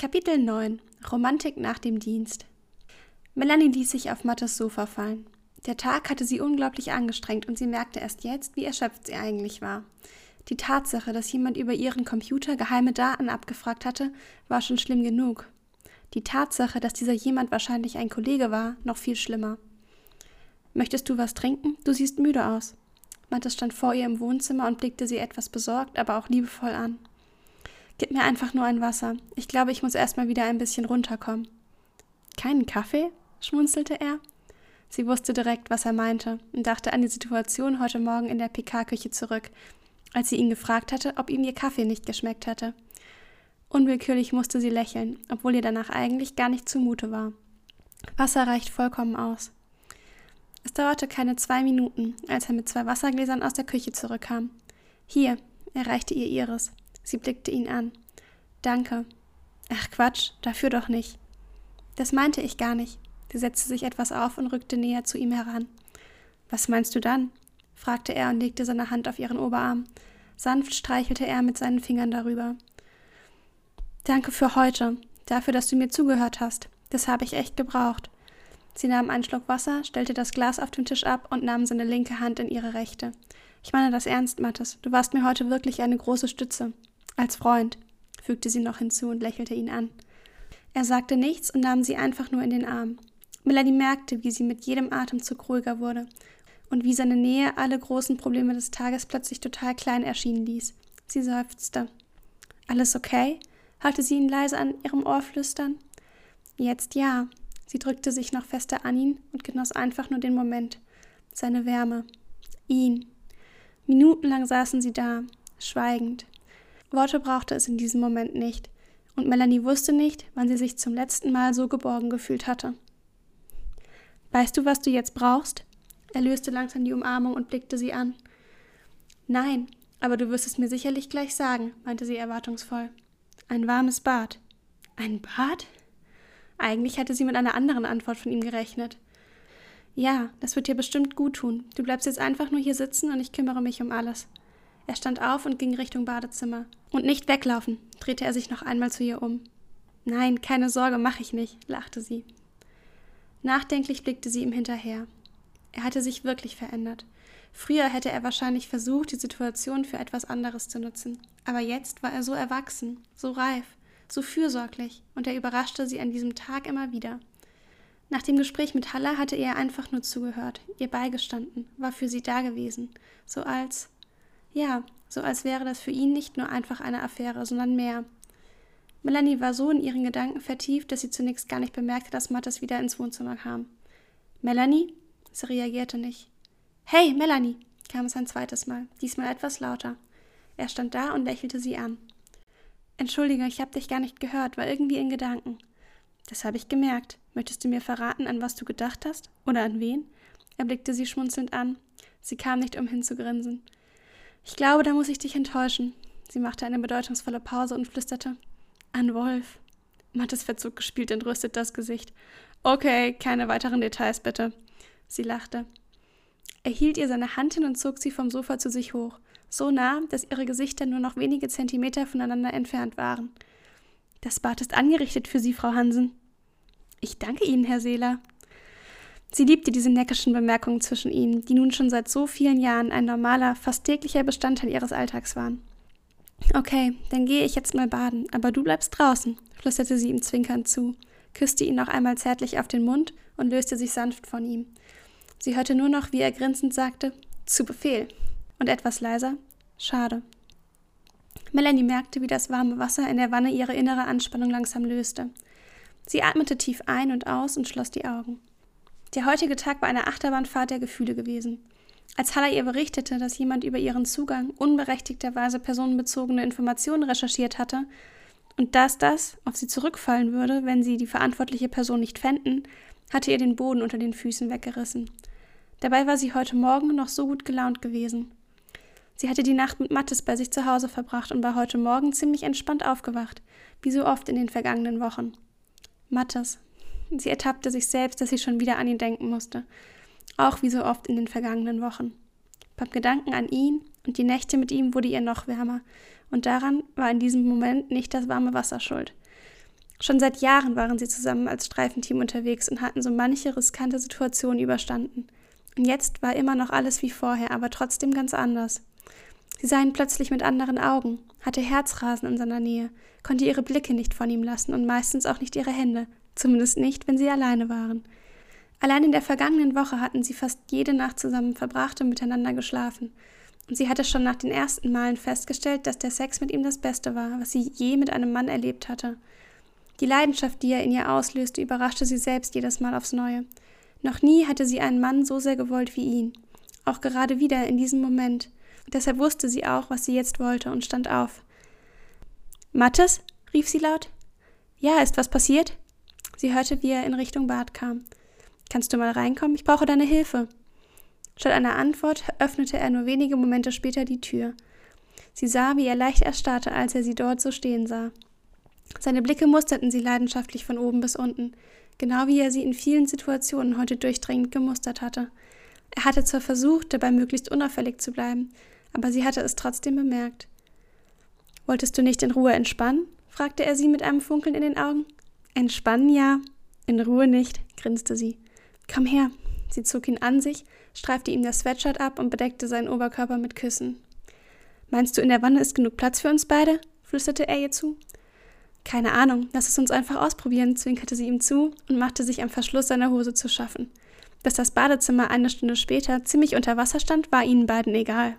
Kapitel 9 Romantik nach dem Dienst Melanie ließ sich auf Mattes Sofa fallen. Der Tag hatte sie unglaublich angestrengt und sie merkte erst jetzt, wie erschöpft sie eigentlich war. Die Tatsache, dass jemand über ihren Computer geheime Daten abgefragt hatte, war schon schlimm genug. Die Tatsache, dass dieser jemand wahrscheinlich ein Kollege war, noch viel schlimmer. Möchtest du was trinken? Du siehst müde aus. Mattes stand vor ihr im Wohnzimmer und blickte sie etwas besorgt, aber auch liebevoll an. Gib mir einfach nur ein Wasser. Ich glaube, ich muss erstmal wieder ein bisschen runterkommen. Keinen Kaffee? schmunzelte er. Sie wusste direkt, was er meinte und dachte an die Situation heute Morgen in der PK-Küche zurück, als sie ihn gefragt hatte, ob ihm ihr Kaffee nicht geschmeckt hatte. Unwillkürlich musste sie lächeln, obwohl ihr danach eigentlich gar nicht zumute war. Wasser reicht vollkommen aus. Es dauerte keine zwei Minuten, als er mit zwei Wassergläsern aus der Küche zurückkam. Hier, er reichte ihr ihres. Sie blickte ihn an. Danke. Ach Quatsch, dafür doch nicht. Das meinte ich gar nicht. Sie setzte sich etwas auf und rückte näher zu ihm heran. Was meinst du dann? fragte er und legte seine Hand auf ihren Oberarm. Sanft streichelte er mit seinen Fingern darüber. Danke für heute, dafür, dass du mir zugehört hast. Das habe ich echt gebraucht. Sie nahm einen Schluck Wasser, stellte das Glas auf den Tisch ab und nahm seine linke Hand in ihre rechte. Ich meine das ernst, Mattes. Du warst mir heute wirklich eine große Stütze. Als Freund, fügte sie noch hinzu und lächelte ihn an. Er sagte nichts und nahm sie einfach nur in den Arm. Melanie merkte, wie sie mit jedem Atemzug ruhiger wurde und wie seine Nähe alle großen Probleme des Tages plötzlich total klein erschienen ließ. Sie seufzte. Alles okay? hörte sie ihn leise an ihrem Ohr flüstern. Jetzt ja. Sie drückte sich noch fester an ihn und genoss einfach nur den Moment, seine Wärme, ihn. Minutenlang saßen sie da, schweigend, Worte brauchte es in diesem Moment nicht, und Melanie wusste nicht, wann sie sich zum letzten Mal so geborgen gefühlt hatte. Weißt du, was du jetzt brauchst? Er löste langsam die Umarmung und blickte sie an. Nein, aber du wirst es mir sicherlich gleich sagen, meinte sie erwartungsvoll. Ein warmes Bad. Ein Bad? Eigentlich hatte sie mit einer anderen Antwort von ihm gerechnet. Ja, das wird dir bestimmt gut tun. Du bleibst jetzt einfach nur hier sitzen und ich kümmere mich um alles. Er stand auf und ging Richtung Badezimmer. Und nicht weglaufen, drehte er sich noch einmal zu ihr um. Nein, keine Sorge, mache ich nicht, lachte sie. Nachdenklich blickte sie ihm hinterher. Er hatte sich wirklich verändert. Früher hätte er wahrscheinlich versucht, die Situation für etwas anderes zu nutzen. Aber jetzt war er so erwachsen, so reif, so fürsorglich, und er überraschte sie an diesem Tag immer wieder. Nach dem Gespräch mit Halla hatte er einfach nur zugehört, ihr beigestanden, war für sie da gewesen, so als ja, so als wäre das für ihn nicht nur einfach eine Affäre, sondern mehr. Melanie war so in ihren Gedanken vertieft, dass sie zunächst gar nicht bemerkte, dass Mattes wieder ins Wohnzimmer kam. Melanie? Sie reagierte nicht. Hey, Melanie! kam es ein zweites Mal, diesmal etwas lauter. Er stand da und lächelte sie an. Entschuldige, ich habe dich gar nicht gehört, war irgendwie in Gedanken. Das habe ich gemerkt. Möchtest du mir verraten, an was du gedacht hast? Oder an wen? Er blickte sie schmunzelnd an. Sie kam nicht umhin zu grinsen. Ich glaube, da muss ich dich enttäuschen. Sie machte eine bedeutungsvolle Pause und flüsterte. An Wolf. Mattes Verzug gespielt entrüstet das Gesicht. Okay, keine weiteren Details bitte. Sie lachte. Er hielt ihr seine Hand hin und zog sie vom Sofa zu sich hoch, so nah, dass ihre Gesichter nur noch wenige Zentimeter voneinander entfernt waren. Das Bad ist angerichtet für Sie, Frau Hansen. Ich danke Ihnen, Herr Seeler. Sie liebte diese neckischen Bemerkungen zwischen ihnen, die nun schon seit so vielen Jahren ein normaler, fast täglicher Bestandteil ihres Alltags waren. Okay, dann gehe ich jetzt mal baden, aber du bleibst draußen, flüsterte sie ihm zwinkernd zu, küsste ihn noch einmal zärtlich auf den Mund und löste sich sanft von ihm. Sie hörte nur noch, wie er grinsend sagte, zu Befehl. Und etwas leiser, schade. Melanie merkte, wie das warme Wasser in der Wanne ihre innere Anspannung langsam löste. Sie atmete tief ein und aus und schloss die Augen. Der heutige Tag war eine Achterbahnfahrt der Gefühle gewesen. Als Haller ihr berichtete, dass jemand über ihren Zugang unberechtigterweise personenbezogene Informationen recherchiert hatte und dass das auf sie zurückfallen würde, wenn sie die verantwortliche Person nicht fänden, hatte ihr den Boden unter den Füßen weggerissen. Dabei war sie heute Morgen noch so gut gelaunt gewesen. Sie hatte die Nacht mit Mattes bei sich zu Hause verbracht und war heute Morgen ziemlich entspannt aufgewacht, wie so oft in den vergangenen Wochen. Mattes, Sie ertappte sich selbst, dass sie schon wieder an ihn denken musste. Auch wie so oft in den vergangenen Wochen. Beim Gedanken an ihn und die Nächte mit ihm wurde ihr noch wärmer. Und daran war in diesem Moment nicht das warme Wasser schuld. Schon seit Jahren waren sie zusammen als Streifenteam unterwegs und hatten so manche riskante Situation überstanden. Und jetzt war immer noch alles wie vorher, aber trotzdem ganz anders. Sie sah ihn plötzlich mit anderen Augen, hatte Herzrasen in seiner Nähe, konnte ihre Blicke nicht von ihm lassen und meistens auch nicht ihre Hände, zumindest nicht, wenn sie alleine waren. Allein in der vergangenen Woche hatten sie fast jede Nacht zusammen verbracht und miteinander geschlafen. Und sie hatte schon nach den ersten Malen festgestellt, dass der Sex mit ihm das Beste war, was sie je mit einem Mann erlebt hatte. Die Leidenschaft, die er in ihr auslöste, überraschte sie selbst jedes Mal aufs Neue. Noch nie hatte sie einen Mann so sehr gewollt wie ihn. Auch gerade wieder in diesem Moment. Deshalb wusste sie auch, was sie jetzt wollte und stand auf. Mattes? rief sie laut. Ja, ist was passiert? Sie hörte, wie er in Richtung Bad kam. Kannst du mal reinkommen? Ich brauche deine Hilfe. Statt einer Antwort öffnete er nur wenige Momente später die Tür. Sie sah, wie er leicht erstarrte, als er sie dort so stehen sah. Seine Blicke musterten sie leidenschaftlich von oben bis unten, genau wie er sie in vielen Situationen heute durchdringend gemustert hatte. Er hatte zwar versucht, dabei möglichst unauffällig zu bleiben, aber sie hatte es trotzdem bemerkt. Wolltest du nicht in Ruhe entspannen? fragte er sie mit einem Funkeln in den Augen. Entspannen ja, in Ruhe nicht, grinste sie. Komm her. Sie zog ihn an sich, streifte ihm das Sweatshirt ab und bedeckte seinen Oberkörper mit Küssen. Meinst du, in der Wanne ist genug Platz für uns beide? flüsterte er ihr zu. Keine Ahnung, lass es uns einfach ausprobieren, zwinkerte sie ihm zu und machte sich am Verschluss seiner Hose zu schaffen. Dass das Badezimmer eine Stunde später ziemlich unter Wasser stand, war ihnen beiden egal.